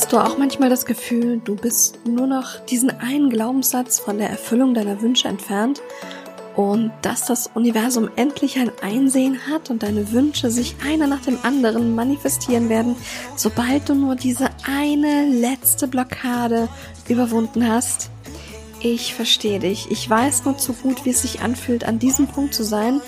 Hast du auch manchmal das Gefühl, du bist nur noch diesen einen Glaubenssatz von der Erfüllung deiner Wünsche entfernt und dass das Universum endlich ein Einsehen hat und deine Wünsche sich einer nach dem anderen manifestieren werden, sobald du nur diese eine letzte Blockade überwunden hast? Ich verstehe dich. Ich weiß nur zu gut, wie es sich anfühlt, an diesem Punkt zu sein.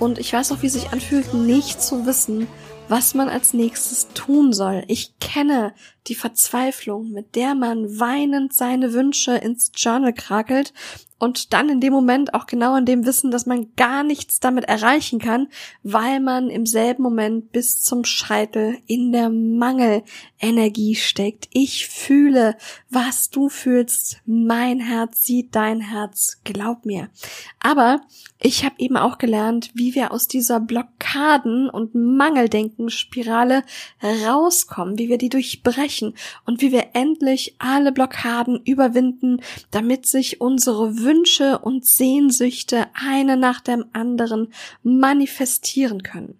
Und ich weiß auch, wie es sich anfühlt, nicht zu wissen, was man als nächstes tun soll. Ich kenne die Verzweiflung, mit der man weinend seine Wünsche ins Journal krakelt und dann in dem Moment auch genau in dem Wissen, dass man gar nichts damit erreichen kann, weil man im selben Moment bis zum Scheitel in der Mangelenergie steckt. Ich fühle, was du fühlst. Mein Herz sieht dein Herz. Glaub mir. Aber ich habe eben auch gelernt, wie wir aus dieser Blockaden- und Mangeldenken-Spirale rauskommen, wie wir die durchbrechen und wie wir endlich alle Blockaden überwinden, damit sich unsere Wünsche und Sehnsüchte eine nach dem anderen manifestieren können.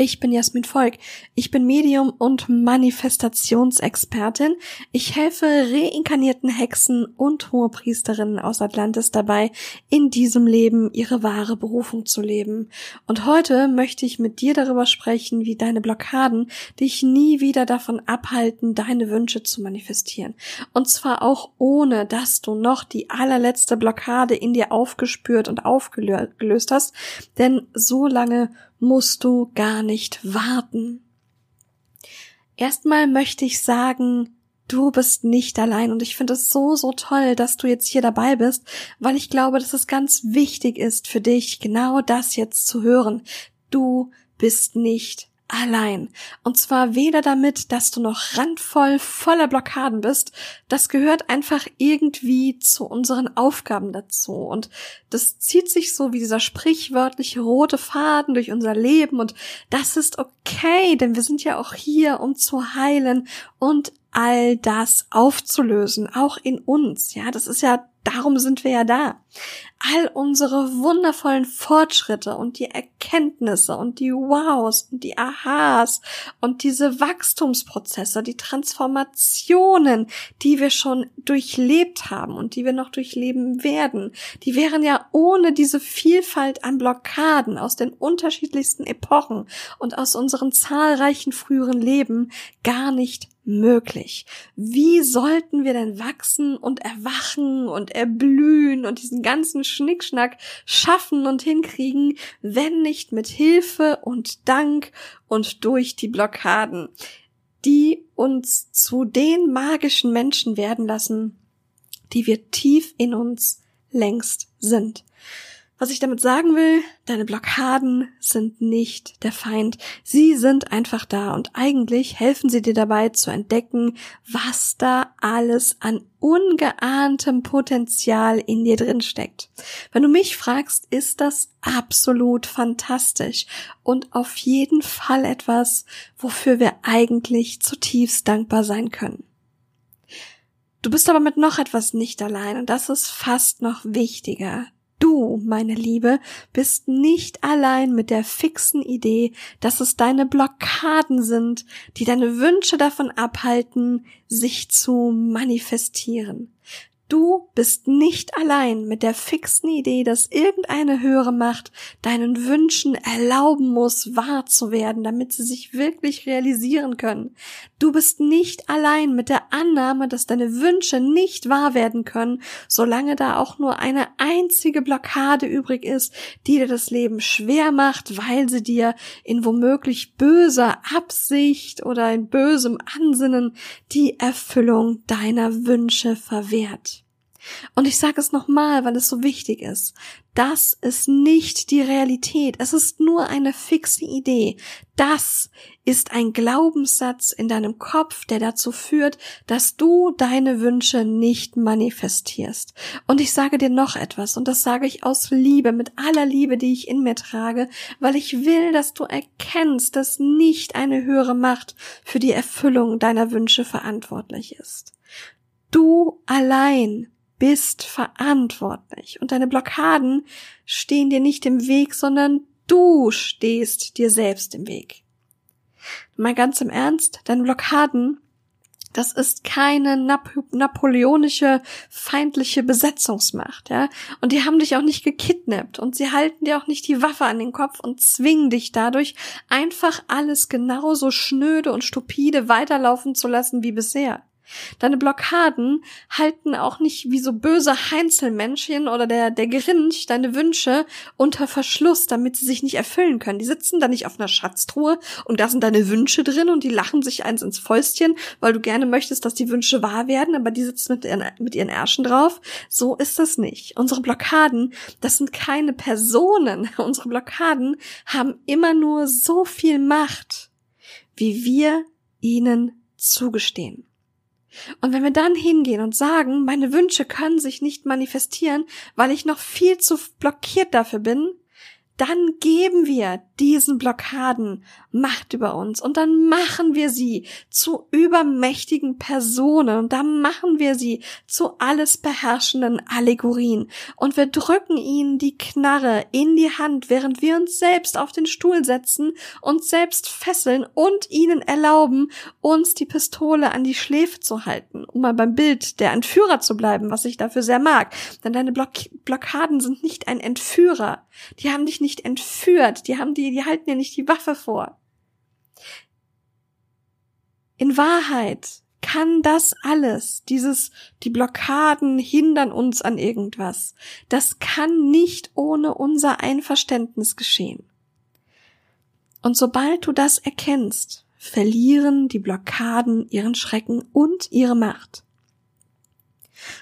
Ich bin Jasmin Volk. Ich bin Medium und Manifestationsexpertin. Ich helfe reinkarnierten Hexen und Hohepriesterinnen aus Atlantis dabei, in diesem Leben ihre wahre Berufung zu leben. Und heute möchte ich mit dir darüber sprechen, wie deine Blockaden dich nie wieder davon abhalten, deine Wünsche zu manifestieren. Und zwar auch ohne, dass du noch die allerletzte Blockade in dir aufgespürt und aufgelöst hast. Denn so lange musst du gar nicht warten. Erstmal möchte ich sagen, du bist nicht allein und ich finde es so, so toll, dass du jetzt hier dabei bist, weil ich glaube, dass es ganz wichtig ist für dich, genau das jetzt zu hören. Du bist nicht allein. Und zwar weder damit, dass du noch randvoll voller Blockaden bist. Das gehört einfach irgendwie zu unseren Aufgaben dazu. Und das zieht sich so wie dieser sprichwörtliche rote Faden durch unser Leben. Und das ist okay, denn wir sind ja auch hier, um zu heilen und all das aufzulösen, auch in uns. Ja, das ist ja Darum sind wir ja da. All unsere wundervollen Fortschritte und die Erkenntnisse und die Wows und die Aha's und diese Wachstumsprozesse, die Transformationen, die wir schon durchlebt haben und die wir noch durchleben werden, die wären ja ohne diese Vielfalt an Blockaden aus den unterschiedlichsten Epochen und aus unseren zahlreichen früheren Leben gar nicht möglich? Wie sollten wir denn wachsen und erwachen und erblühen und diesen ganzen Schnickschnack schaffen und hinkriegen, wenn nicht mit Hilfe und Dank und durch die Blockaden, die uns zu den magischen Menschen werden lassen, die wir tief in uns längst sind. Was ich damit sagen will, deine Blockaden sind nicht der Feind. Sie sind einfach da und eigentlich helfen sie dir dabei zu entdecken, was da alles an ungeahntem Potenzial in dir drin steckt. Wenn du mich fragst, ist das absolut fantastisch und auf jeden Fall etwas, wofür wir eigentlich zutiefst dankbar sein können. Du bist aber mit noch etwas nicht allein und das ist fast noch wichtiger. Du, meine Liebe, bist nicht allein mit der fixen Idee, dass es deine Blockaden sind, die deine Wünsche davon abhalten, sich zu manifestieren. Du bist nicht allein mit der fixen Idee, dass irgendeine höhere Macht deinen Wünschen erlauben muss, wahr zu werden, damit sie sich wirklich realisieren können. Du bist nicht allein mit der Annahme, dass deine Wünsche nicht wahr werden können, solange da auch nur eine einzige Blockade übrig ist, die dir das Leben schwer macht, weil sie dir in womöglich böser Absicht oder in bösem Ansinnen die Erfüllung deiner Wünsche verwehrt. Und ich sage es nochmal, weil es so wichtig ist. Das ist nicht die Realität. Es ist nur eine fixe Idee. Das ist ein Glaubenssatz in deinem Kopf, der dazu führt, dass du deine Wünsche nicht manifestierst. Und ich sage dir noch etwas, und das sage ich aus Liebe, mit aller Liebe, die ich in mir trage, weil ich will, dass du erkennst, dass nicht eine höhere Macht für die Erfüllung deiner Wünsche verantwortlich ist. Du allein bist verantwortlich und deine Blockaden stehen dir nicht im Weg, sondern du stehst dir selbst im Weg. Mal ganz im Ernst, deine Blockaden Das ist keine Nap napoleonische feindliche Besetzungsmacht, ja. Und die haben dich auch nicht gekidnappt und sie halten dir auch nicht die Waffe an den Kopf und zwingen dich dadurch einfach alles genauso schnöde und stupide weiterlaufen zu lassen wie bisher. Deine Blockaden halten auch nicht wie so böse Heinzelmännchen oder der, der Grinch deine Wünsche unter Verschluss, damit sie sich nicht erfüllen können. Die sitzen da nicht auf einer Schatztruhe und da sind deine Wünsche drin und die lachen sich eins ins Fäustchen, weil du gerne möchtest, dass die Wünsche wahr werden, aber die sitzen mit ihren, mit ihren Ärschen drauf. So ist das nicht. Unsere Blockaden, das sind keine Personen. Unsere Blockaden haben immer nur so viel Macht, wie wir ihnen zugestehen. Und wenn wir dann hingehen und sagen, meine Wünsche können sich nicht manifestieren, weil ich noch viel zu blockiert dafür bin, dann geben wir diesen Blockaden Macht über uns und dann machen wir sie zu übermächtigen Personen und dann machen wir sie zu alles beherrschenden Allegorien und wir drücken ihnen die Knarre in die Hand, während wir uns selbst auf den Stuhl setzen, uns selbst fesseln und ihnen erlauben, uns die Pistole an die Schläfe zu halten, um mal beim Bild der Entführer zu bleiben, was ich dafür sehr mag. Denn deine Block Blockaden sind nicht ein Entführer. Die haben dich nicht nicht entführt, die haben die, die halten dir nicht die Waffe vor. In Wahrheit kann das alles, dieses, die Blockaden hindern uns an irgendwas, das kann nicht ohne unser Einverständnis geschehen. Und sobald du das erkennst, verlieren die Blockaden ihren Schrecken und ihre Macht.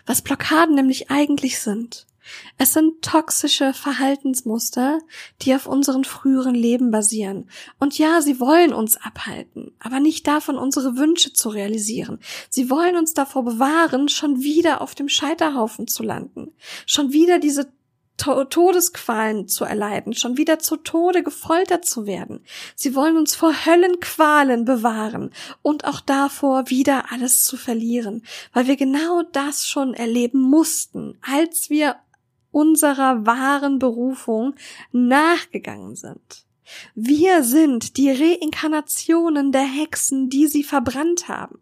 Was Blockaden nämlich eigentlich sind, es sind toxische Verhaltensmuster, die auf unseren früheren Leben basieren. Und ja, sie wollen uns abhalten, aber nicht davon, unsere Wünsche zu realisieren. Sie wollen uns davor bewahren, schon wieder auf dem Scheiterhaufen zu landen, schon wieder diese Todesqualen zu erleiden, schon wieder zu Tode gefoltert zu werden. Sie wollen uns vor Höllenqualen bewahren und auch davor, wieder alles zu verlieren, weil wir genau das schon erleben mussten, als wir unserer wahren Berufung nachgegangen sind. Wir sind die Reinkarnationen der Hexen, die sie verbrannt haben.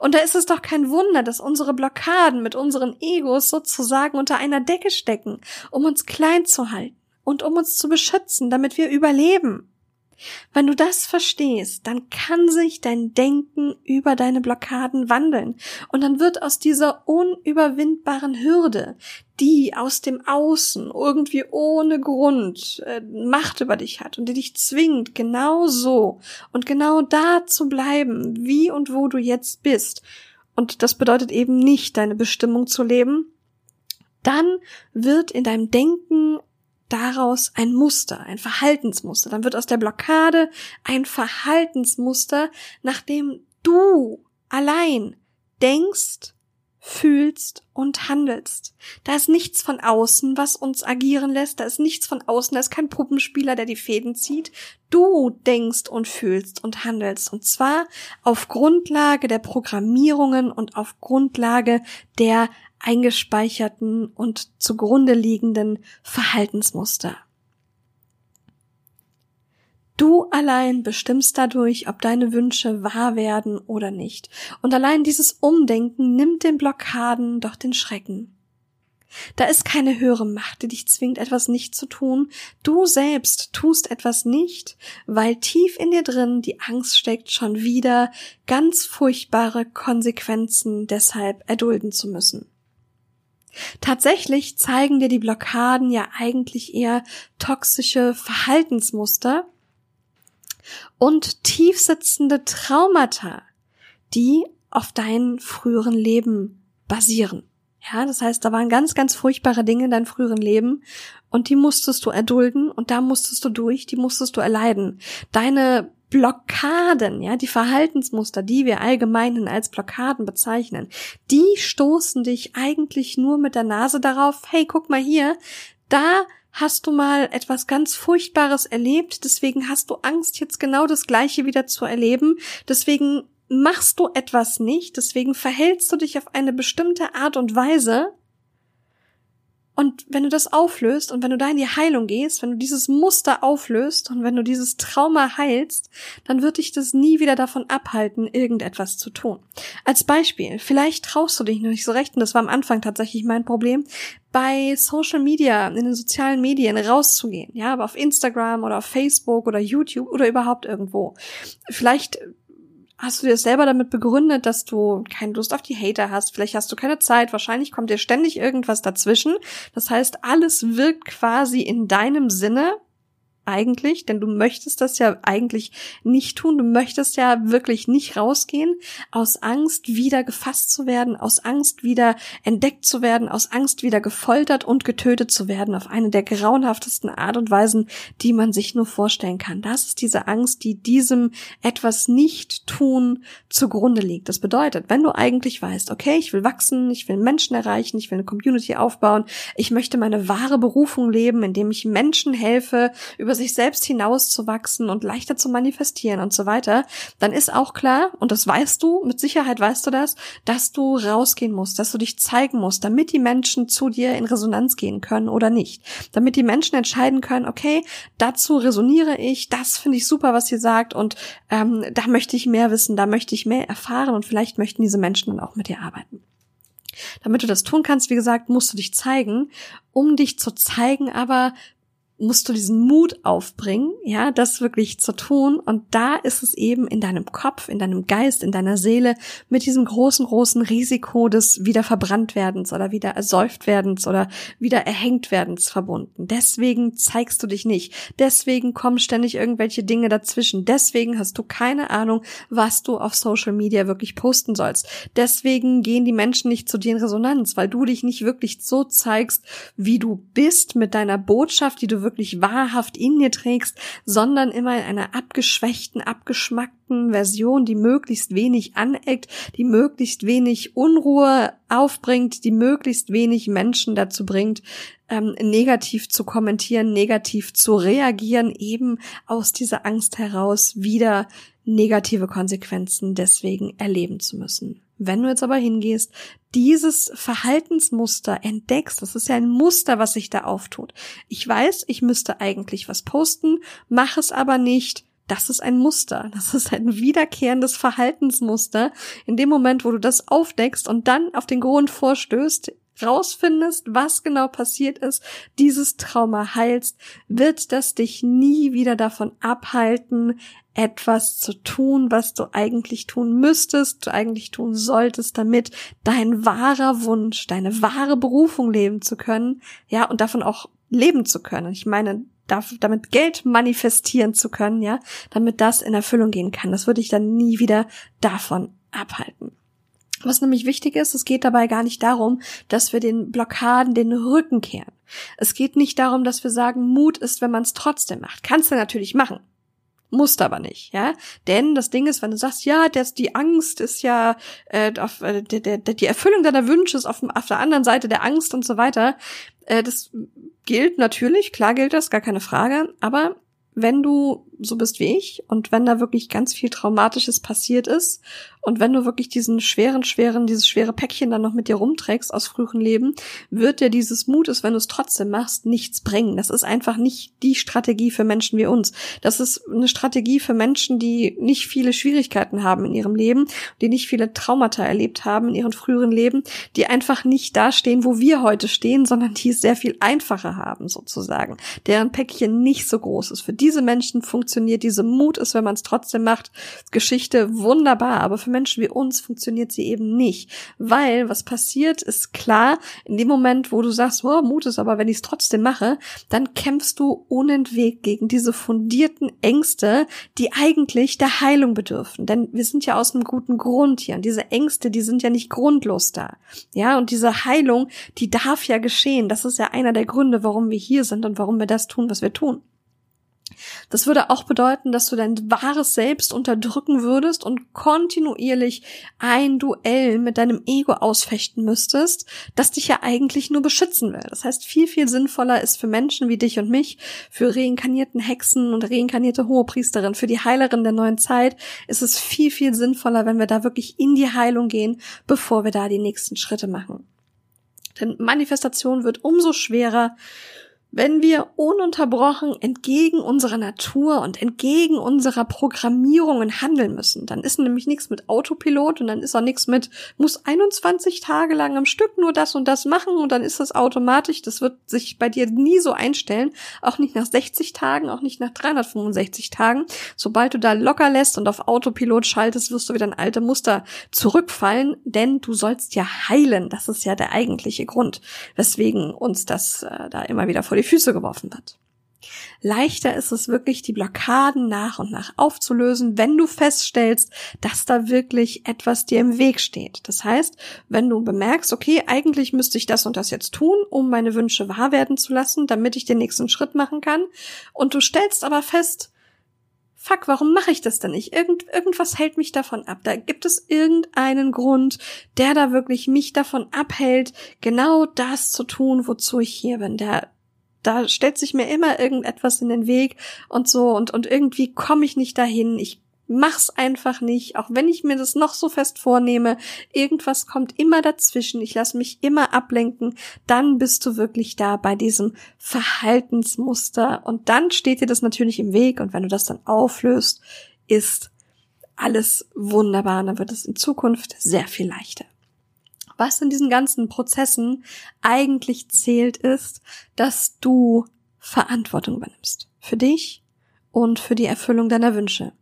Und da ist es doch kein Wunder, dass unsere Blockaden mit unseren Egos sozusagen unter einer Decke stecken, um uns klein zu halten und um uns zu beschützen, damit wir überleben. Wenn du das verstehst, dann kann sich dein Denken über deine Blockaden wandeln und dann wird aus dieser unüberwindbaren Hürde, die aus dem Außen irgendwie ohne Grund äh, Macht über dich hat und die dich zwingt, genau so und genau da zu bleiben, wie und wo du jetzt bist. Und das bedeutet eben nicht, deine Bestimmung zu leben. Dann wird in deinem Denken daraus ein Muster, ein Verhaltensmuster. Dann wird aus der Blockade ein Verhaltensmuster, nachdem du allein denkst, fühlst und handelst. Da ist nichts von außen, was uns agieren lässt. Da ist nichts von außen. Da ist kein Puppenspieler, der die Fäden zieht. Du denkst und fühlst und handelst. Und zwar auf Grundlage der Programmierungen und auf Grundlage der eingespeicherten und zugrunde liegenden Verhaltensmuster. Du allein bestimmst dadurch, ob deine Wünsche wahr werden oder nicht. Und allein dieses Umdenken nimmt den Blockaden doch den Schrecken. Da ist keine höhere Macht, die dich zwingt, etwas nicht zu tun. Du selbst tust etwas nicht, weil tief in dir drin die Angst steckt, schon wieder ganz furchtbare Konsequenzen deshalb erdulden zu müssen. Tatsächlich zeigen dir die Blockaden ja eigentlich eher toxische Verhaltensmuster und tiefsitzende Traumata, die auf deinen früheren Leben basieren. Ja, das heißt, da waren ganz, ganz furchtbare Dinge in deinem früheren Leben und die musstest du erdulden und da musstest du durch, die musstest du erleiden. Deine Blockaden, ja, die Verhaltensmuster, die wir allgemein als Blockaden bezeichnen, die stoßen dich eigentlich nur mit der Nase darauf, hey, guck mal hier, da hast du mal etwas ganz Furchtbares erlebt, deswegen hast du Angst, jetzt genau das Gleiche wieder zu erleben, deswegen machst du etwas nicht, deswegen verhältst du dich auf eine bestimmte Art und Weise, Und wenn du das auflöst und wenn du da in die Heilung gehst, wenn du dieses Muster auflöst und wenn du dieses Trauma heilst, dann wird dich das nie wieder davon abhalten, irgendetwas zu tun. Als Beispiel, vielleicht traust du dich noch nicht so recht, und das war am Anfang tatsächlich mein Problem, bei Social Media, in den sozialen Medien rauszugehen, ja, aber auf Instagram oder auf Facebook oder YouTube oder überhaupt irgendwo. Vielleicht hast du dir selber damit begründet, dass du keine Lust auf die Hater hast. Vielleicht hast du keine Zeit. Wahrscheinlich kommt dir ständig irgendwas dazwischen. Das heißt, alles wirkt quasi in deinem Sinne eigentlich, denn du möchtest das ja eigentlich nicht tun. Du möchtest ja wirklich nicht rausgehen, aus Angst wieder gefasst zu werden, aus Angst wieder entdeckt zu werden, aus Angst wieder gefoltert und getötet zu werden auf eine der grauenhaftesten Art und Weisen, die man sich nur vorstellen kann. Das ist diese Angst, die diesem etwas nicht tun zugrunde liegt. Das bedeutet, wenn du eigentlich weißt, okay, ich will wachsen, ich will Menschen erreichen, ich will eine Community aufbauen, ich möchte meine wahre Berufung leben, indem ich Menschen helfe, über über sich selbst hinauszuwachsen und leichter zu manifestieren und so weiter, dann ist auch klar, und das weißt du, mit Sicherheit weißt du das, dass du rausgehen musst, dass du dich zeigen musst, damit die Menschen zu dir in Resonanz gehen können oder nicht. Damit die Menschen entscheiden können, okay, dazu resoniere ich, das finde ich super, was ihr sagt, und ähm, da möchte ich mehr wissen, da möchte ich mehr erfahren und vielleicht möchten diese Menschen dann auch mit dir arbeiten. Damit du das tun kannst, wie gesagt, musst du dich zeigen. Um dich zu zeigen, aber musst du diesen Mut aufbringen, ja, das wirklich zu tun. Und da ist es eben in deinem Kopf, in deinem Geist, in deiner Seele mit diesem großen, großen Risiko des wieder verbrannt werdens oder wieder ersäuft werdens oder wieder erhängt werdens verbunden. Deswegen zeigst du dich nicht. Deswegen kommen ständig irgendwelche Dinge dazwischen. Deswegen hast du keine Ahnung, was du auf Social Media wirklich posten sollst. Deswegen gehen die Menschen nicht zu dir in Resonanz, weil du dich nicht wirklich so zeigst, wie du bist mit deiner Botschaft, die du wirklich wahrhaft in dir trägst, sondern immer in einer abgeschwächten, abgeschmackten Version, die möglichst wenig aneckt, die möglichst wenig Unruhe aufbringt, die möglichst wenig Menschen dazu bringt, ähm, negativ zu kommentieren, negativ zu reagieren, eben aus dieser Angst heraus wieder negative Konsequenzen deswegen erleben zu müssen. Wenn du jetzt aber hingehst, dieses Verhaltensmuster entdeckst, das ist ja ein Muster, was sich da auftut. Ich weiß, ich müsste eigentlich was posten, mache es aber nicht. Das ist ein Muster. Das ist ein wiederkehrendes Verhaltensmuster. In dem Moment, wo du das aufdeckst und dann auf den Grund vorstößt, rausfindest, was genau passiert ist, dieses Trauma heilst, wird das dich nie wieder davon abhalten, etwas zu tun, was du eigentlich tun müsstest, du eigentlich tun solltest, damit dein wahrer Wunsch, deine wahre Berufung leben zu können, ja, und davon auch leben zu können. Ich meine, damit Geld manifestieren zu können, ja, damit das in Erfüllung gehen kann. Das würde ich dann nie wieder davon abhalten. Was nämlich wichtig ist, es geht dabei gar nicht darum, dass wir den Blockaden den Rücken kehren. Es geht nicht darum, dass wir sagen, Mut ist, wenn man es trotzdem macht. Kannst du natürlich machen. Musst aber nicht, ja. Denn das Ding ist, wenn du sagst, ja, das, die Angst ist ja, äh, auf, äh, der, der, die Erfüllung deiner Wünsche ist auf, auf der anderen Seite der Angst und so weiter, äh, das gilt natürlich, klar gilt das, gar keine Frage, aber wenn du so bist wie ich und wenn da wirklich ganz viel Traumatisches passiert ist und wenn du wirklich diesen schweren, schweren, dieses schwere Päckchen dann noch mit dir rumträgst aus früheren Leben, wird dir dieses Mutes, wenn du es trotzdem machst, nichts bringen. Das ist einfach nicht die Strategie für Menschen wie uns. Das ist eine Strategie für Menschen, die nicht viele Schwierigkeiten haben in ihrem Leben, die nicht viele Traumata erlebt haben in ihren früheren Leben, die einfach nicht da stehen, wo wir heute stehen, sondern die es sehr viel einfacher haben, sozusagen. Deren Päckchen nicht so groß ist. Für diese Menschen funktioniert diese Mut ist, wenn man es trotzdem macht, Geschichte wunderbar, aber für Menschen wie uns funktioniert sie eben nicht, weil was passiert ist klar, in dem Moment, wo du sagst, oh, Mut ist aber, wenn ich es trotzdem mache, dann kämpfst du unentwegt gegen diese fundierten Ängste, die eigentlich der Heilung bedürfen, denn wir sind ja aus einem guten Grund hier und diese Ängste, die sind ja nicht grundlos da. Ja, und diese Heilung, die darf ja geschehen. Das ist ja einer der Gründe, warum wir hier sind und warum wir das tun, was wir tun. Das würde auch bedeuten, dass du dein wahres Selbst unterdrücken würdest und kontinuierlich ein Duell mit deinem Ego ausfechten müsstest, das dich ja eigentlich nur beschützen will. Das heißt, viel, viel sinnvoller ist für Menschen wie dich und mich, für reinkarnierten Hexen und reinkarnierte Hohepriesterin, für die Heilerin der neuen Zeit, ist es viel, viel sinnvoller, wenn wir da wirklich in die Heilung gehen, bevor wir da die nächsten Schritte machen. Denn Manifestation wird umso schwerer, wenn wir ununterbrochen entgegen unserer Natur und entgegen unserer Programmierungen handeln müssen, dann ist nämlich nichts mit Autopilot und dann ist auch nichts mit, muss 21 Tage lang am Stück nur das und das machen und dann ist das automatisch. Das wird sich bei dir nie so einstellen. Auch nicht nach 60 Tagen, auch nicht nach 365 Tagen. Sobald du da locker lässt und auf Autopilot schaltest, wirst du wieder in alte Muster zurückfallen, denn du sollst ja heilen. Das ist ja der eigentliche Grund, weswegen uns das äh, da immer wieder vor die Füße geworfen wird. Leichter ist es wirklich, die Blockaden nach und nach aufzulösen, wenn du feststellst, dass da wirklich etwas dir im Weg steht. Das heißt, wenn du bemerkst, okay, eigentlich müsste ich das und das jetzt tun, um meine Wünsche wahr werden zu lassen, damit ich den nächsten Schritt machen kann, und du stellst aber fest, fuck, warum mache ich das denn nicht? Irgend, irgendwas hält mich davon ab. Da gibt es irgendeinen Grund, der da wirklich mich davon abhält, genau das zu tun, wozu ich hier bin. Der da stellt sich mir immer irgendetwas in den Weg und so und, und irgendwie komme ich nicht dahin. Ich mach's einfach nicht, auch wenn ich mir das noch so fest vornehme. Irgendwas kommt immer dazwischen. Ich lasse mich immer ablenken. Dann bist du wirklich da bei diesem Verhaltensmuster und dann steht dir das natürlich im Weg und wenn du das dann auflöst, ist alles wunderbar und dann wird es in Zukunft sehr viel leichter was in diesen ganzen Prozessen eigentlich zählt, ist, dass du Verantwortung übernimmst. Für dich und für die Erfüllung deiner Wünsche.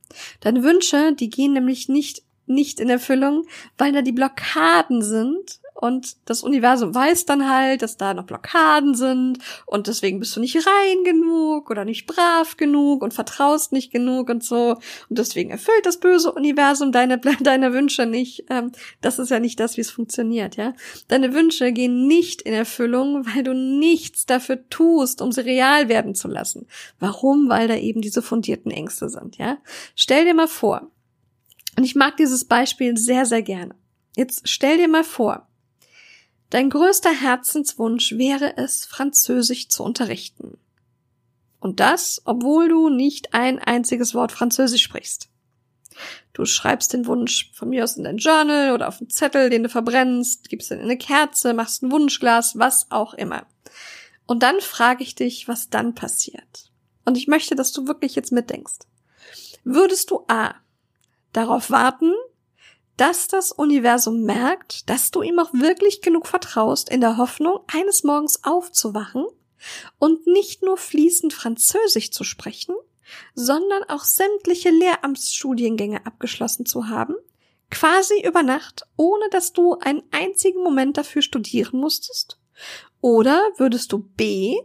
Deine Wünsche, die gehen nämlich nicht, nicht in Erfüllung, weil da die Blockaden sind und das Universum weiß dann halt, dass da noch Blockaden sind und deswegen bist du nicht rein genug oder nicht brav genug und vertraust nicht genug und so und deswegen erfüllt das böse Universum deine deine Wünsche nicht. Ähm, das ist ja nicht das, wie es funktioniert, ja. Deine Wünsche gehen nicht in Erfüllung, weil du nichts dafür tust, um sie real werden zu lassen. Warum? Weil da eben diese fundierten Ängste sind, ja. Stell dir mal vor, und ich mag dieses Beispiel sehr, sehr gerne. Jetzt stell dir mal vor, Dein größter Herzenswunsch wäre es, Französisch zu unterrichten. Und das, obwohl du nicht ein einziges Wort Französisch sprichst. Du schreibst den Wunsch von mir aus in dein Journal oder auf einen Zettel, den du verbrennst, gibst ihn in eine Kerze, machst ein Wunschglas, was auch immer. Und dann frage ich dich, was dann passiert. Und ich möchte, dass du wirklich jetzt mitdenkst. Würdest du A. darauf warten, dass das Universum merkt, dass du ihm auch wirklich genug vertraust, in der Hoffnung, eines Morgens aufzuwachen und nicht nur fließend Französisch zu sprechen, sondern auch sämtliche Lehramtsstudiengänge abgeschlossen zu haben, quasi über Nacht, ohne dass du einen einzigen Moment dafür studieren musstest? Oder würdest du B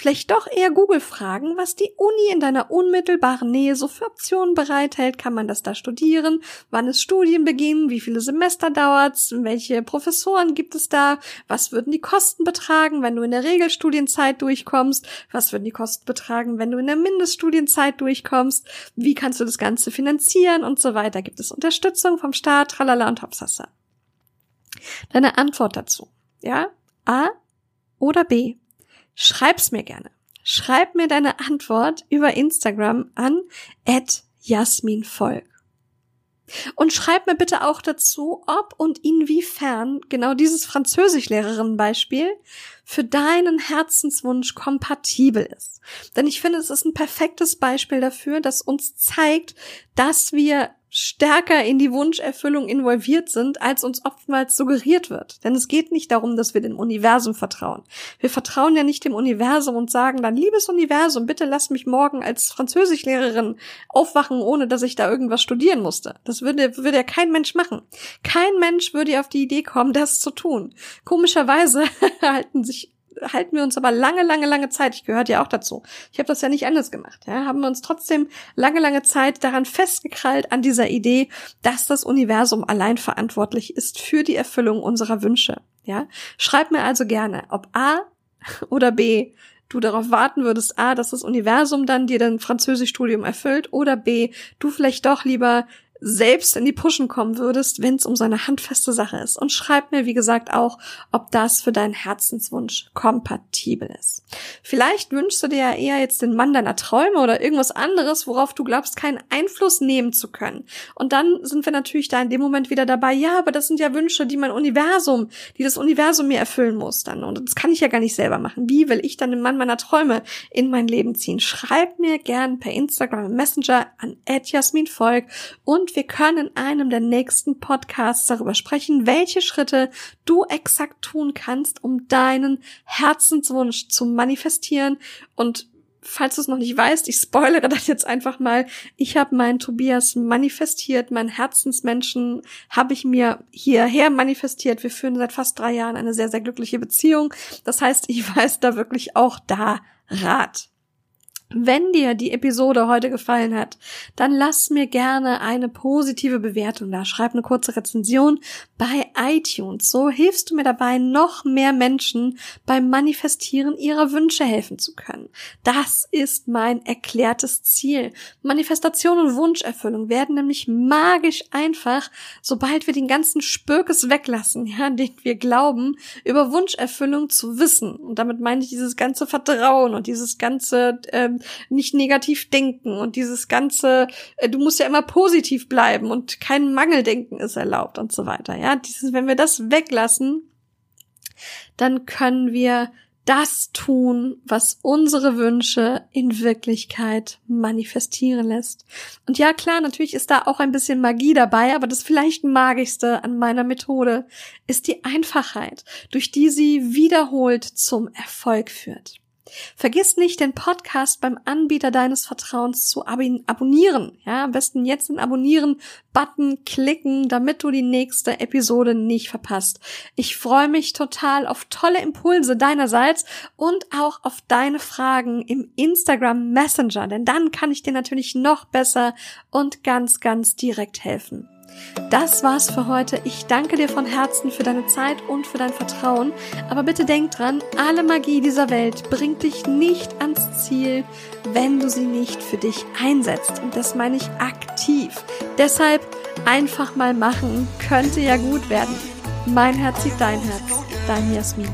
Vielleicht doch eher Google fragen, was die Uni in deiner unmittelbaren Nähe so für Optionen bereithält. Kann man das da studieren? Wann ist Studienbeginn? Wie viele Semester dauert's? Welche Professoren gibt es da? Was würden die Kosten betragen, wenn du in der Regelstudienzeit durchkommst? Was würden die Kosten betragen, wenn du in der Mindeststudienzeit durchkommst? Wie kannst du das Ganze finanzieren und so weiter? Gibt es Unterstützung vom Staat? Tralala und Hopsassa. Deine Antwort dazu. Ja? A oder B? Schreib's mir gerne. Schreib mir deine Antwort über Instagram an jasminvolk. Und schreib mir bitte auch dazu, ob und inwiefern genau dieses Französischlehrerin-Beispiel für deinen Herzenswunsch kompatibel ist. Denn ich finde, es ist ein perfektes Beispiel dafür, das uns zeigt, dass wir stärker in die Wunscherfüllung involviert sind, als uns oftmals suggeriert wird. Denn es geht nicht darum, dass wir dem Universum vertrauen. Wir vertrauen ja nicht dem Universum und sagen dann, liebes Universum, bitte lass mich morgen als Französischlehrerin aufwachen, ohne dass ich da irgendwas studieren musste. Das würde, würde ja kein Mensch machen. Kein Mensch würde auf die Idee kommen, das zu tun. Komischerweise halten sich halten wir uns aber lange, lange, lange Zeit, ich gehört ja auch dazu, ich habe das ja nicht anders gemacht, ja, haben wir uns trotzdem lange, lange Zeit daran festgekrallt an dieser Idee, dass das Universum allein verantwortlich ist für die Erfüllung unserer Wünsche. Ja, schreib mir also gerne, ob A oder B du darauf warten würdest, A, dass das Universum dann dir dein Französischstudium erfüllt oder B, du vielleicht doch lieber selbst in die Pushen kommen würdest, wenn es um so eine handfeste Sache ist. Und schreib mir, wie gesagt, auch, ob das für deinen Herzenswunsch kompatibel ist. Vielleicht wünschst du dir ja eher jetzt den Mann deiner Träume oder irgendwas anderes, worauf du glaubst, keinen Einfluss nehmen zu können. Und dann sind wir natürlich da in dem Moment wieder dabei, ja, aber das sind ja Wünsche, die mein Universum, die das Universum mir erfüllen muss dann. Und das kann ich ja gar nicht selber machen. Wie will ich dann den Mann meiner Träume in mein Leben ziehen? Schreib mir gern per Instagram Messenger an Volk und wir können in einem der nächsten Podcasts darüber sprechen, welche Schritte du exakt tun kannst, um deinen Herzenswunsch zu manifestieren und falls du es noch nicht weißt, ich spoilere das jetzt einfach mal. Ich habe meinen Tobias manifestiert, meinen Herzensmenschen habe ich mir hierher manifestiert. Wir führen seit fast drei Jahren eine sehr, sehr glückliche Beziehung. Das heißt, ich weiß da wirklich auch da Rat. Wenn dir die Episode heute gefallen hat, dann lass mir gerne eine positive Bewertung da. Schreib eine kurze Rezension bei iTunes. So hilfst du mir dabei, noch mehr Menschen beim Manifestieren ihrer Wünsche helfen zu können. Das ist mein erklärtes Ziel. Manifestation und Wunscherfüllung werden nämlich magisch einfach, sobald wir den ganzen Spökes weglassen, ja, den wir glauben, über Wunscherfüllung zu wissen. Und damit meine ich dieses ganze Vertrauen und dieses ganze ähm, nicht negativ denken und dieses ganze, äh, du musst ja immer positiv bleiben und kein Mangeldenken ist erlaubt und so weiter. Ja, dieses, wenn wir das weglassen, dann können wir das tun, was unsere Wünsche in Wirklichkeit manifestieren lässt. Und ja, klar, natürlich ist da auch ein bisschen Magie dabei, aber das vielleicht magischste an meiner Methode ist die Einfachheit, durch die sie wiederholt zum Erfolg führt. Vergiss nicht, den Podcast beim Anbieter deines Vertrauens zu ab abonnieren. Ja, am besten jetzt den Abonnieren-Button klicken, damit du die nächste Episode nicht verpasst. Ich freue mich total auf tolle Impulse deinerseits und auch auf deine Fragen im Instagram Messenger, denn dann kann ich dir natürlich noch besser und ganz, ganz direkt helfen. Das war's für heute. Ich danke dir von Herzen für deine Zeit und für dein Vertrauen. Aber bitte denk dran, alle Magie dieser Welt bringt dich nicht ans Ziel, wenn du sie nicht für dich einsetzt. Und das meine ich aktiv. Deshalb einfach mal machen, könnte ja gut werden. Mein Herz sieht dein Herz. Dein Jasmin.